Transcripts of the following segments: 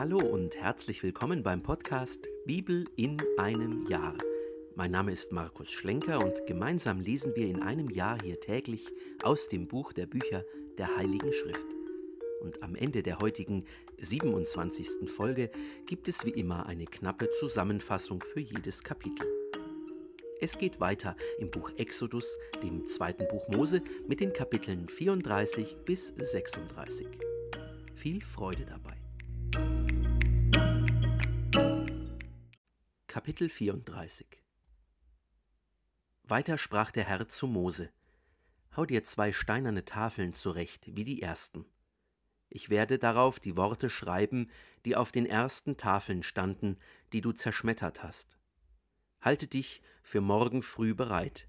Hallo und herzlich willkommen beim Podcast Bibel in einem Jahr. Mein Name ist Markus Schlenker und gemeinsam lesen wir in einem Jahr hier täglich aus dem Buch der Bücher der Heiligen Schrift. Und am Ende der heutigen 27. Folge gibt es wie immer eine knappe Zusammenfassung für jedes Kapitel. Es geht weiter im Buch Exodus, dem zweiten Buch Mose, mit den Kapiteln 34 bis 36. Viel Freude dabei. Kapitel 34 Weiter sprach der Herr zu Mose: Hau dir zwei steinerne Tafeln zurecht, wie die ersten. Ich werde darauf die Worte schreiben, die auf den ersten Tafeln standen, die du zerschmettert hast. Halte dich für morgen früh bereit.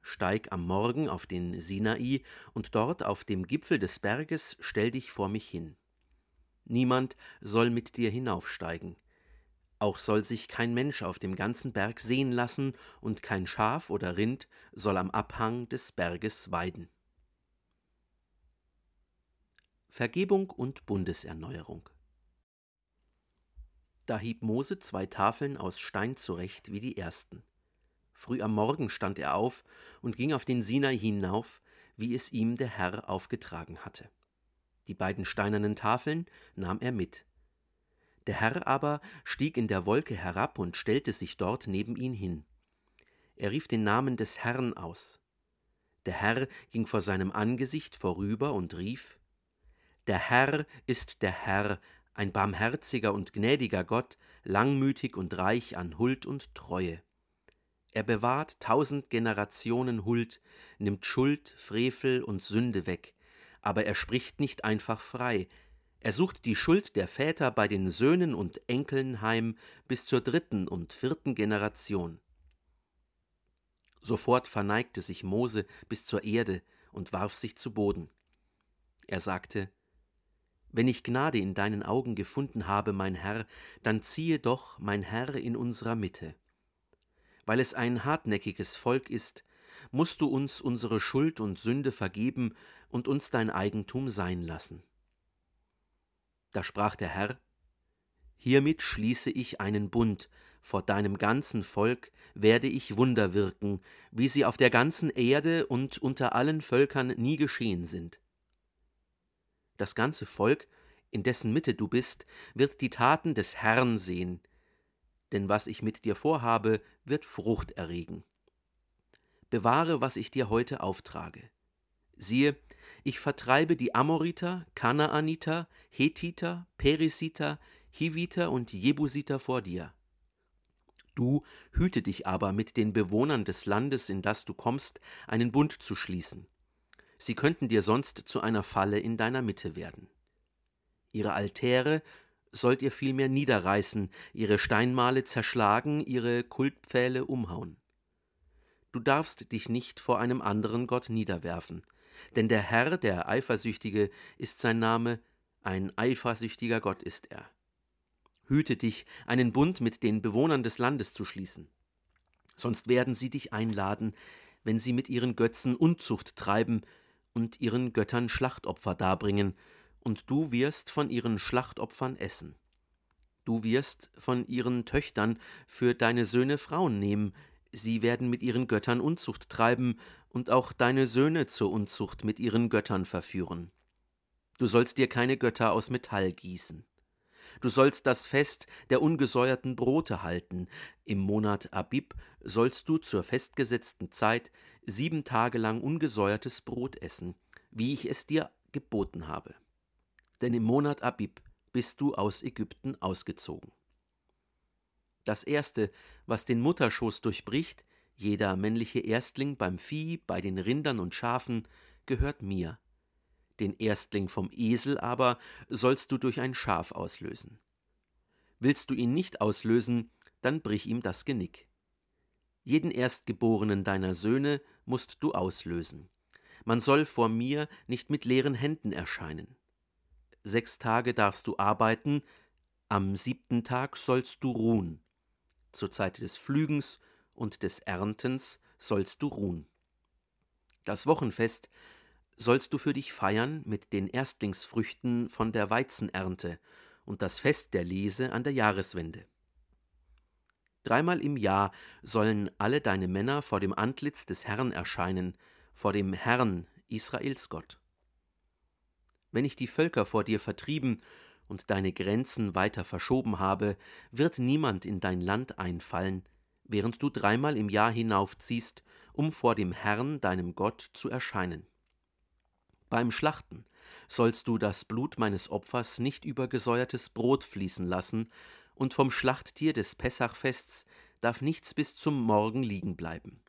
Steig am Morgen auf den Sinai und dort auf dem Gipfel des Berges stell dich vor mich hin. Niemand soll mit dir hinaufsteigen. Auch soll sich kein Mensch auf dem ganzen Berg sehen lassen, und kein Schaf oder Rind soll am Abhang des Berges weiden. Vergebung und Bundeserneuerung Da hieb Mose zwei Tafeln aus Stein zurecht wie die ersten. Früh am Morgen stand er auf und ging auf den Sinai hinauf, wie es ihm der Herr aufgetragen hatte. Die beiden steinernen Tafeln nahm er mit. Der Herr aber stieg in der Wolke herab und stellte sich dort neben ihn hin. Er rief den Namen des Herrn aus. Der Herr ging vor seinem Angesicht vorüber und rief Der Herr ist der Herr, ein barmherziger und gnädiger Gott, langmütig und reich an Huld und Treue. Er bewahrt tausend Generationen Huld, nimmt Schuld, Frevel und Sünde weg, aber er spricht nicht einfach frei, er sucht die Schuld der Väter bei den Söhnen und Enkeln heim bis zur dritten und vierten Generation. Sofort verneigte sich Mose bis zur Erde und warf sich zu Boden. Er sagte, Wenn ich Gnade in deinen Augen gefunden habe, mein Herr, dann ziehe doch, mein Herr, in unserer Mitte. Weil es ein hartnäckiges Volk ist, musst du uns unsere Schuld und Sünde vergeben und uns dein Eigentum sein lassen. Da sprach der Herr, Hiermit schließe ich einen Bund, vor deinem ganzen Volk werde ich Wunder wirken, wie sie auf der ganzen Erde und unter allen Völkern nie geschehen sind. Das ganze Volk, in dessen Mitte du bist, wird die Taten des Herrn sehen, denn was ich mit dir vorhabe, wird Frucht erregen. Bewahre, was ich dir heute auftrage. Siehe, ich vertreibe die Amoriter, Kanaaniter, Hethiter, Perisiter, Hiviter und Jebusiter vor dir. Du hüte dich aber mit den Bewohnern des Landes, in das du kommst, einen Bund zu schließen. Sie könnten dir sonst zu einer Falle in deiner Mitte werden. Ihre Altäre sollt ihr vielmehr niederreißen, ihre Steinmale zerschlagen, ihre Kultpfähle umhauen. Du darfst dich nicht vor einem anderen Gott niederwerfen, denn der Herr, der Eifersüchtige, ist sein Name, ein eifersüchtiger Gott ist er. Hüte dich, einen Bund mit den Bewohnern des Landes zu schließen. Sonst werden sie dich einladen, wenn sie mit ihren Götzen Unzucht treiben und ihren Göttern Schlachtopfer darbringen, und du wirst von ihren Schlachtopfern essen. Du wirst von ihren Töchtern für deine Söhne Frauen nehmen, sie werden mit ihren Göttern Unzucht treiben und auch deine Söhne zur Unzucht mit ihren Göttern verführen. Du sollst dir keine Götter aus Metall gießen. Du sollst das Fest der ungesäuerten Brote halten. Im Monat Abib sollst du zur festgesetzten Zeit sieben Tage lang ungesäuertes Brot essen, wie ich es dir geboten habe. Denn im Monat Abib bist du aus Ägypten ausgezogen. Das erste, was den Mutterschoß durchbricht, jeder männliche Erstling beim Vieh, bei den Rindern und Schafen gehört mir. Den Erstling vom Esel aber sollst du durch ein Schaf auslösen. Willst du ihn nicht auslösen, dann brich ihm das Genick. Jeden Erstgeborenen deiner Söhne musst du auslösen. Man soll vor mir nicht mit leeren Händen erscheinen. Sechs Tage darfst du arbeiten, am siebten Tag sollst du ruhen. Zur Zeit des Pflügens und des Erntens sollst du ruhen. Das Wochenfest sollst du für dich feiern mit den Erstlingsfrüchten von der Weizenernte und das Fest der Lese an der Jahreswende. Dreimal im Jahr sollen alle deine Männer vor dem Antlitz des Herrn erscheinen, vor dem Herrn, Israels Gott. Wenn ich die Völker vor dir vertrieben und deine Grenzen weiter verschoben habe, wird niemand in dein Land einfallen, während du dreimal im Jahr hinaufziehst, um vor dem Herrn, deinem Gott, zu erscheinen. Beim Schlachten sollst du das Blut meines Opfers nicht über gesäuertes Brot fließen lassen, und vom Schlachttier des Pessachfests darf nichts bis zum Morgen liegen bleiben.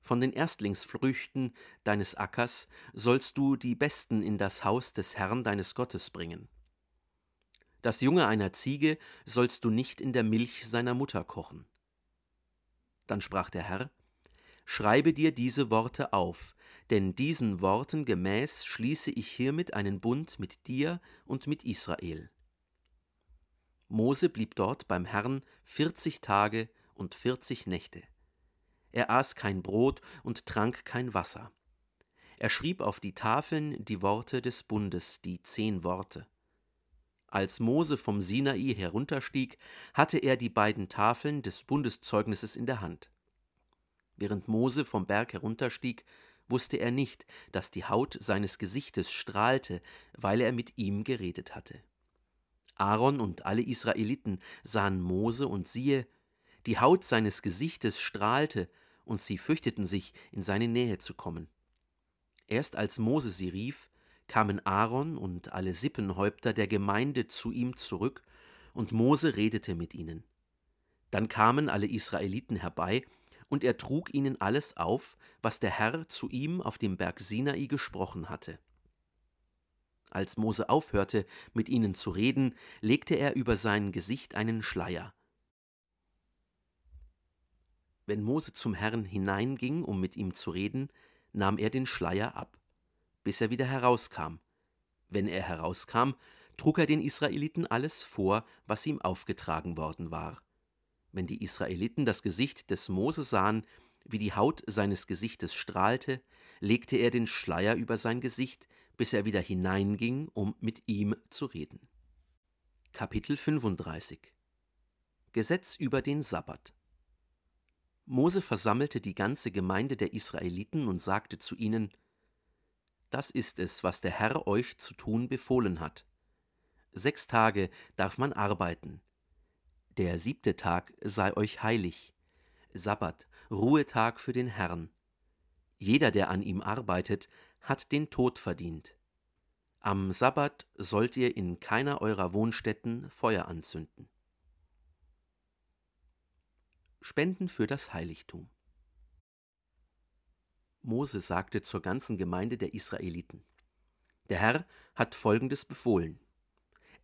Von den Erstlingsfrüchten deines Ackers sollst du die besten in das Haus des Herrn deines Gottes bringen. Das Junge einer Ziege sollst du nicht in der Milch seiner Mutter kochen. Dann sprach der Herr, Schreibe dir diese Worte auf, denn diesen Worten gemäß schließe ich hiermit einen Bund mit dir und mit Israel. Mose blieb dort beim Herrn vierzig Tage und vierzig Nächte. Er aß kein Brot und trank kein Wasser. Er schrieb auf die Tafeln die Worte des Bundes, die zehn Worte. Als Mose vom Sinai herunterstieg, hatte er die beiden Tafeln des Bundeszeugnisses in der Hand. Während Mose vom Berg herunterstieg, wusste er nicht, dass die Haut seines Gesichtes strahlte, weil er mit ihm geredet hatte. Aaron und alle Israeliten sahen Mose und siehe, die Haut seines Gesichtes strahlte, und sie fürchteten sich, in seine Nähe zu kommen. Erst als Mose sie rief, kamen Aaron und alle Sippenhäupter der Gemeinde zu ihm zurück, und Mose redete mit ihnen. Dann kamen alle Israeliten herbei, und er trug ihnen alles auf, was der Herr zu ihm auf dem Berg Sinai gesprochen hatte. Als Mose aufhörte, mit ihnen zu reden, legte er über sein Gesicht einen Schleier. Wenn Mose zum Herrn hineinging, um mit ihm zu reden, nahm er den Schleier ab, bis er wieder herauskam. Wenn er herauskam, trug er den Israeliten alles vor, was ihm aufgetragen worden war. Wenn die Israeliten das Gesicht des Mose sahen, wie die Haut seines Gesichtes strahlte, legte er den Schleier über sein Gesicht, bis er wieder hineinging, um mit ihm zu reden. Kapitel 35 Gesetz über den Sabbat Mose versammelte die ganze Gemeinde der Israeliten und sagte zu ihnen: Das ist es, was der Herr euch zu tun befohlen hat. Sechs Tage darf man arbeiten. Der siebte Tag sei euch heilig. Sabbat, Ruhetag für den Herrn. Jeder, der an ihm arbeitet, hat den Tod verdient. Am Sabbat sollt ihr in keiner eurer Wohnstätten Feuer anzünden. Spenden für das Heiligtum. Mose sagte zur ganzen Gemeinde der Israeliten: Der Herr hat Folgendes befohlen: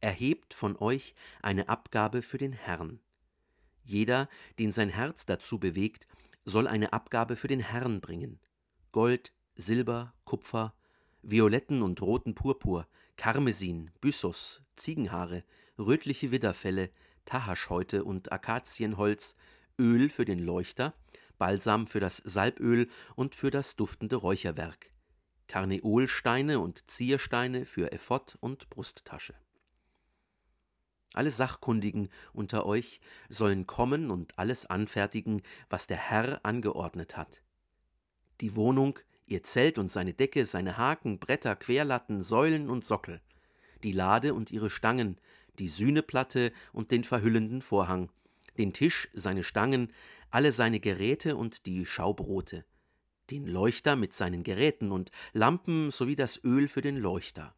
Erhebt von euch eine Abgabe für den Herrn. Jeder, den sein Herz dazu bewegt, soll eine Abgabe für den Herrn bringen: Gold, Silber, Kupfer, violetten und roten Purpur, Karmesin, Byssus, Ziegenhaare, rötliche Widderfelle, Tahaschhäute und Akazienholz, Öl für den Leuchter, Balsam für das Salböl und für das duftende Räucherwerk, Karneolsteine und Ziersteine für Ephod und Brusttasche. Alle Sachkundigen unter euch sollen kommen und alles anfertigen, was der Herr angeordnet hat. Die Wohnung, ihr Zelt und seine Decke, seine Haken, Bretter, Querlatten, Säulen und Sockel, die Lade und ihre Stangen, die Sühneplatte und den verhüllenden Vorhang, den Tisch, seine Stangen, alle seine Geräte und die Schaubrote, den Leuchter mit seinen Geräten und Lampen sowie das Öl für den Leuchter,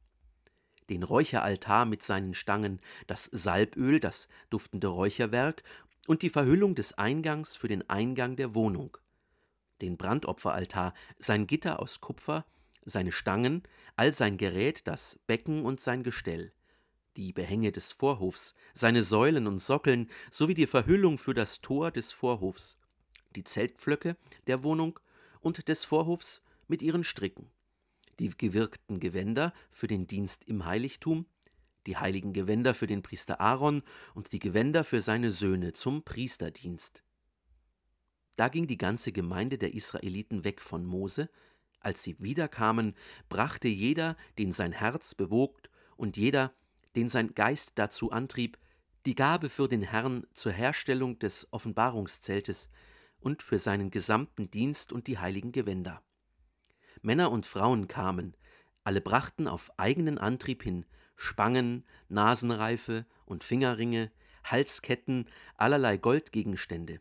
den Räucheraltar mit seinen Stangen, das Salböl, das duftende Räucherwerk und die Verhüllung des Eingangs für den Eingang der Wohnung, den Brandopferaltar, sein Gitter aus Kupfer, seine Stangen, all sein Gerät, das Becken und sein Gestell, die Behänge des Vorhofs, seine Säulen und Sockeln sowie die Verhüllung für das Tor des Vorhofs, die Zeltpflöcke der Wohnung und des Vorhofs mit ihren Stricken, die gewirkten Gewänder für den Dienst im Heiligtum, die heiligen Gewänder für den Priester Aaron und die Gewänder für seine Söhne zum Priesterdienst, da ging die ganze Gemeinde der Israeliten weg von Mose. Als sie wiederkamen, brachte jeder, den sein Herz bewogt, und jeder, den sein Geist dazu antrieb, die Gabe für den Herrn zur Herstellung des Offenbarungszeltes und für seinen gesamten Dienst und die heiligen Gewänder. Männer und Frauen kamen, alle brachten auf eigenen Antrieb hin Spangen, Nasenreife und Fingerringe, Halsketten, allerlei Goldgegenstände.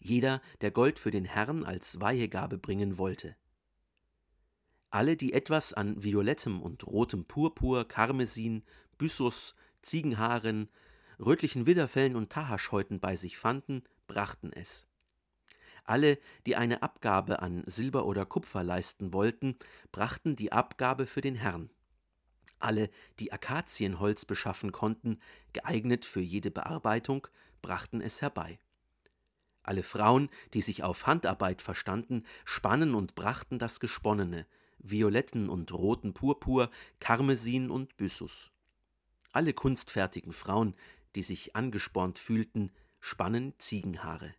Jeder, der Gold für den Herrn als Weihegabe bringen wollte. Alle, die etwas an violettem und rotem Purpur, Karmesin, Byssus, Ziegenhaaren, rötlichen Widderfellen und Tahaschhäuten bei sich fanden, brachten es. Alle, die eine Abgabe an Silber oder Kupfer leisten wollten, brachten die Abgabe für den Herrn. Alle, die Akazienholz beschaffen konnten, geeignet für jede Bearbeitung, brachten es herbei. Alle Frauen, die sich auf Handarbeit verstanden, spannen und brachten das Gesponnene, violetten und roten Purpur, Karmesin und Byssus. Alle kunstfertigen Frauen, die sich angespornt fühlten, spannen Ziegenhaare.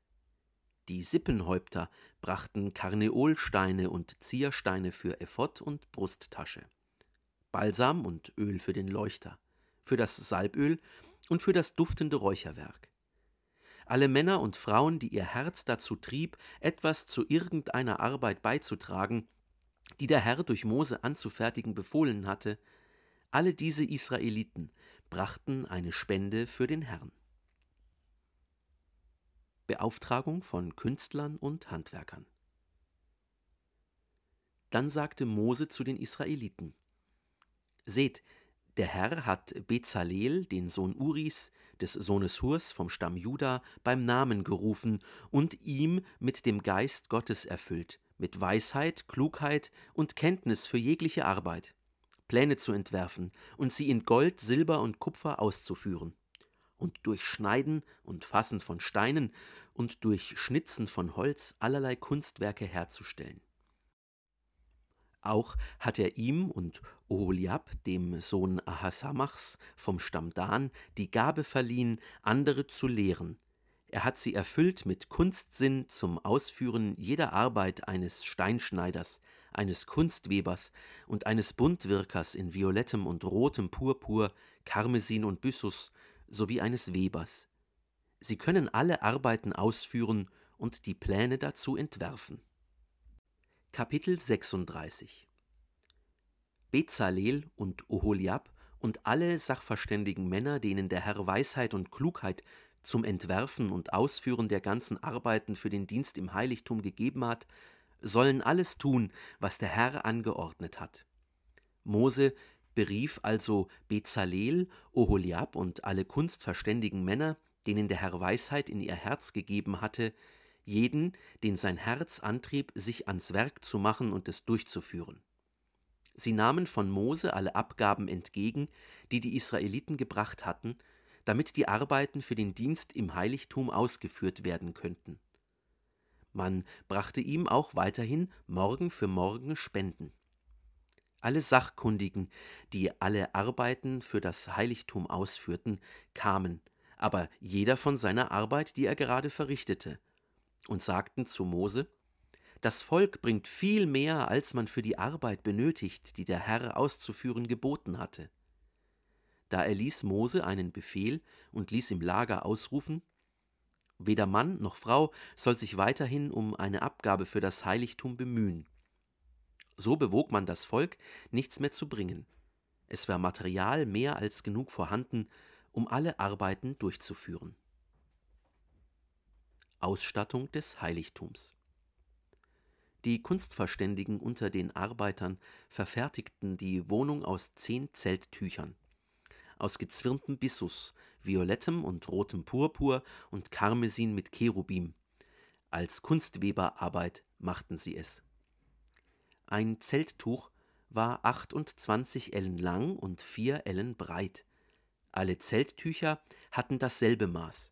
Die Sippenhäupter brachten Karneolsteine und Ziersteine für Ephod und Brusttasche, Balsam und Öl für den Leuchter, für das Salböl und für das duftende Räucherwerk. Alle Männer und Frauen, die ihr Herz dazu trieb, etwas zu irgendeiner Arbeit beizutragen, die der Herr durch Mose anzufertigen befohlen hatte, alle diese Israeliten brachten eine Spende für den Herrn. Beauftragung von Künstlern und Handwerkern. Dann sagte Mose zu den Israeliten: Seht, der Herr hat Bezalel, den Sohn Uris, des Sohnes Hurs vom Stamm Juda, beim Namen gerufen und ihm mit dem Geist Gottes erfüllt, mit Weisheit, Klugheit und Kenntnis für jegliche Arbeit, Pläne zu entwerfen und sie in Gold, Silber und Kupfer auszuführen und durch Schneiden und Fassen von Steinen und durch Schnitzen von Holz allerlei Kunstwerke herzustellen. Auch hat er ihm und Oholiab, dem Sohn Ahasamachs vom Stamm Dan, die Gabe verliehen, andere zu lehren. Er hat sie erfüllt mit Kunstsinn zum Ausführen jeder Arbeit eines Steinschneiders, eines Kunstwebers und eines Buntwirkers in violettem und rotem Purpur, Karmesin und Byssus sowie eines Webers. Sie können alle Arbeiten ausführen und die Pläne dazu entwerfen. Kapitel 36 Bezalel und Oholiab und alle sachverständigen Männer, denen der Herr Weisheit und Klugheit zum Entwerfen und Ausführen der ganzen Arbeiten für den Dienst im Heiligtum gegeben hat, sollen alles tun, was der Herr angeordnet hat. Mose berief also Bezalel, Oholiab und alle kunstverständigen Männer, denen der Herr Weisheit in ihr Herz gegeben hatte, jeden, den sein Herz antrieb, sich ans Werk zu machen und es durchzuführen. Sie nahmen von Mose alle Abgaben entgegen, die die Israeliten gebracht hatten, damit die Arbeiten für den Dienst im Heiligtum ausgeführt werden könnten. Man brachte ihm auch weiterhin Morgen für Morgen Spenden. Alle Sachkundigen, die alle Arbeiten für das Heiligtum ausführten, kamen, aber jeder von seiner Arbeit, die er gerade verrichtete, und sagten zu Mose, das Volk bringt viel mehr, als man für die Arbeit benötigt, die der Herr auszuführen geboten hatte. Da erließ Mose einen Befehl und ließ im Lager ausrufen, Weder Mann noch Frau soll sich weiterhin um eine Abgabe für das Heiligtum bemühen. So bewog man das Volk, nichts mehr zu bringen. Es war Material mehr als genug vorhanden, um alle Arbeiten durchzuführen. Ausstattung des Heiligtums Die Kunstverständigen unter den Arbeitern verfertigten die Wohnung aus zehn Zelttüchern, aus gezwirntem Bissus, violettem und rotem Purpur und Karmesin mit Cherubim. Als Kunstweberarbeit machten sie es. Ein Zelttuch war 28 Ellen lang und 4 Ellen breit. Alle Zelttücher hatten dasselbe Maß.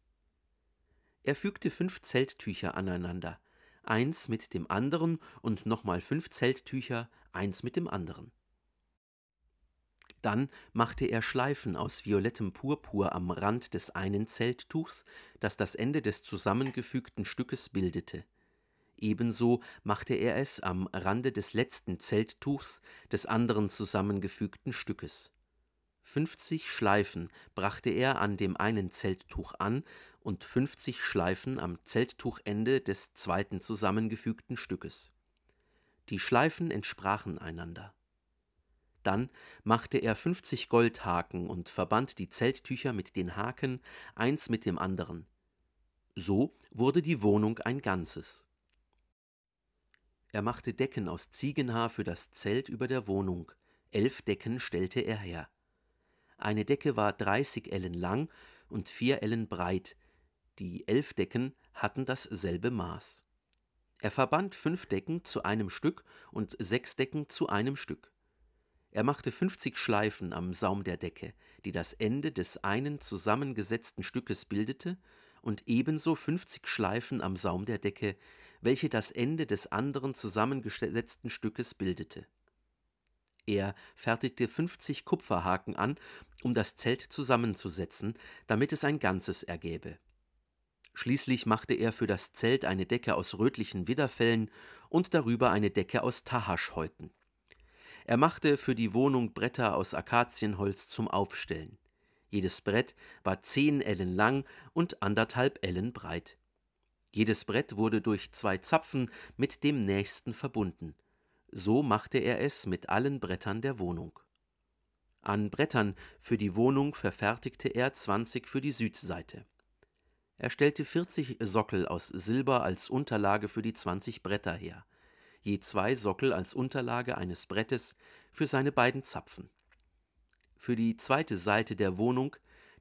Er fügte fünf Zelttücher aneinander, eins mit dem anderen und nochmal fünf Zelttücher, eins mit dem anderen. Dann machte er Schleifen aus violettem Purpur am Rand des einen Zelttuchs, das das Ende des zusammengefügten Stückes bildete. Ebenso machte er es am Rande des letzten Zelttuchs des anderen zusammengefügten Stückes. 50 Schleifen brachte er an dem einen Zelttuch an und 50 Schleifen am Zelttuchende des zweiten zusammengefügten Stückes. Die Schleifen entsprachen einander. Dann machte er 50 Goldhaken und verband die Zelttücher mit den Haken eins mit dem anderen. So wurde die Wohnung ein Ganzes. Er machte Decken aus Ziegenhaar für das Zelt über der Wohnung. Elf Decken stellte er her. Eine Decke war dreißig Ellen lang und vier Ellen breit. Die elf Decken hatten dasselbe Maß. Er verband fünf Decken zu einem Stück und sechs Decken zu einem Stück. Er machte fünfzig Schleifen am Saum der Decke, die das Ende des einen zusammengesetzten Stückes bildete, und ebenso fünfzig Schleifen am Saum der Decke, welche das Ende des anderen zusammengesetzten Stückes bildete. Er fertigte fünfzig Kupferhaken an, um das Zelt zusammenzusetzen, damit es ein Ganzes ergäbe. Schließlich machte er für das Zelt eine Decke aus rötlichen Widderfellen und darüber eine Decke aus Tahaschhäuten. Er machte für die Wohnung Bretter aus Akazienholz zum Aufstellen. Jedes Brett war zehn Ellen lang und anderthalb Ellen breit. Jedes Brett wurde durch zwei Zapfen mit dem nächsten verbunden. So machte er es mit allen Brettern der Wohnung. An Brettern für die Wohnung verfertigte er zwanzig für die Südseite. Er stellte vierzig Sockel aus Silber als Unterlage für die zwanzig Bretter her, je zwei Sockel als Unterlage eines Brettes für seine beiden Zapfen. Für die zweite Seite der Wohnung,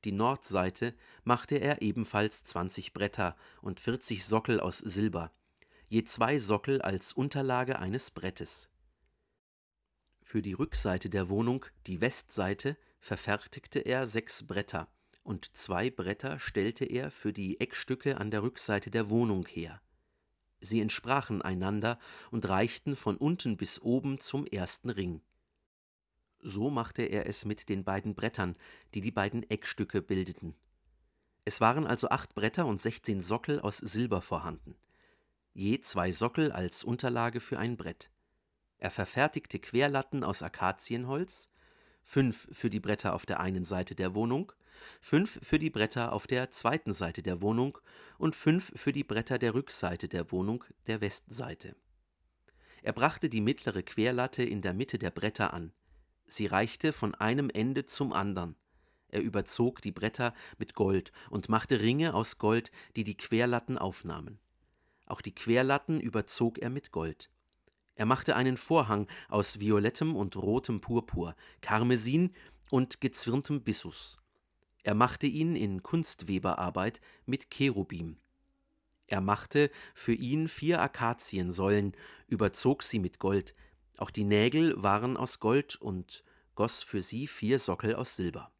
die Nordseite, machte er ebenfalls zwanzig Bretter und vierzig Sockel aus Silber, je zwei Sockel als Unterlage eines Brettes. Für die Rückseite der Wohnung, die Westseite, verfertigte er sechs Bretter, und zwei Bretter stellte er für die Eckstücke an der Rückseite der Wohnung her. Sie entsprachen einander und reichten von unten bis oben zum ersten Ring. So machte er es mit den beiden Brettern, die die beiden Eckstücke bildeten. Es waren also acht Bretter und sechzehn Sockel aus Silber vorhanden je zwei Sockel als Unterlage für ein Brett. Er verfertigte Querlatten aus Akazienholz, fünf für die Bretter auf der einen Seite der Wohnung, fünf für die Bretter auf der zweiten Seite der Wohnung und fünf für die Bretter der Rückseite der Wohnung, der Westseite. Er brachte die mittlere Querlatte in der Mitte der Bretter an. Sie reichte von einem Ende zum andern. Er überzog die Bretter mit Gold und machte Ringe aus Gold, die die Querlatten aufnahmen. Auch die Querlatten überzog er mit Gold. Er machte einen Vorhang aus violettem und rotem Purpur, Karmesin und gezwirntem Bissus. Er machte ihn in Kunstweberarbeit mit Cherubim. Er machte für ihn vier Akaziensäulen, überzog sie mit Gold, auch die Nägel waren aus Gold und goss für sie vier Sockel aus Silber.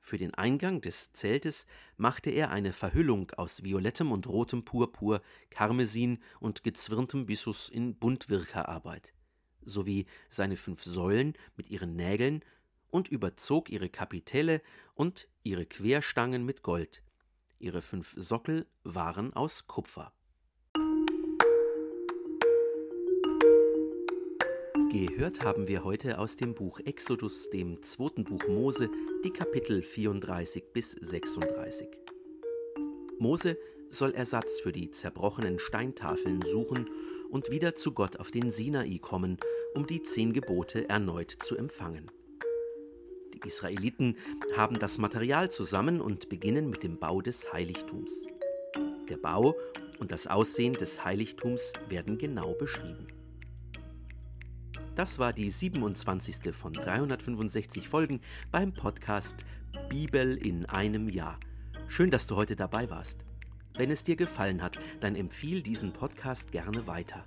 Für den Eingang des Zeltes machte er eine Verhüllung aus violettem und rotem Purpur, Karmesin und gezwirntem Bissus in Buntwirkerarbeit, sowie seine fünf Säulen mit ihren Nägeln und überzog ihre Kapitelle und ihre Querstangen mit Gold. Ihre fünf Sockel waren aus Kupfer. Gehört haben wir heute aus dem Buch Exodus, dem zweiten Buch Mose, die Kapitel 34 bis 36. Mose soll Ersatz für die zerbrochenen Steintafeln suchen und wieder zu Gott auf den Sinai kommen, um die zehn Gebote erneut zu empfangen. Die Israeliten haben das Material zusammen und beginnen mit dem Bau des Heiligtums. Der Bau und das Aussehen des Heiligtums werden genau beschrieben. Das war die 27. von 365 Folgen beim Podcast Bibel in einem Jahr. Schön, dass du heute dabei warst. Wenn es dir gefallen hat, dann empfiehl diesen Podcast gerne weiter.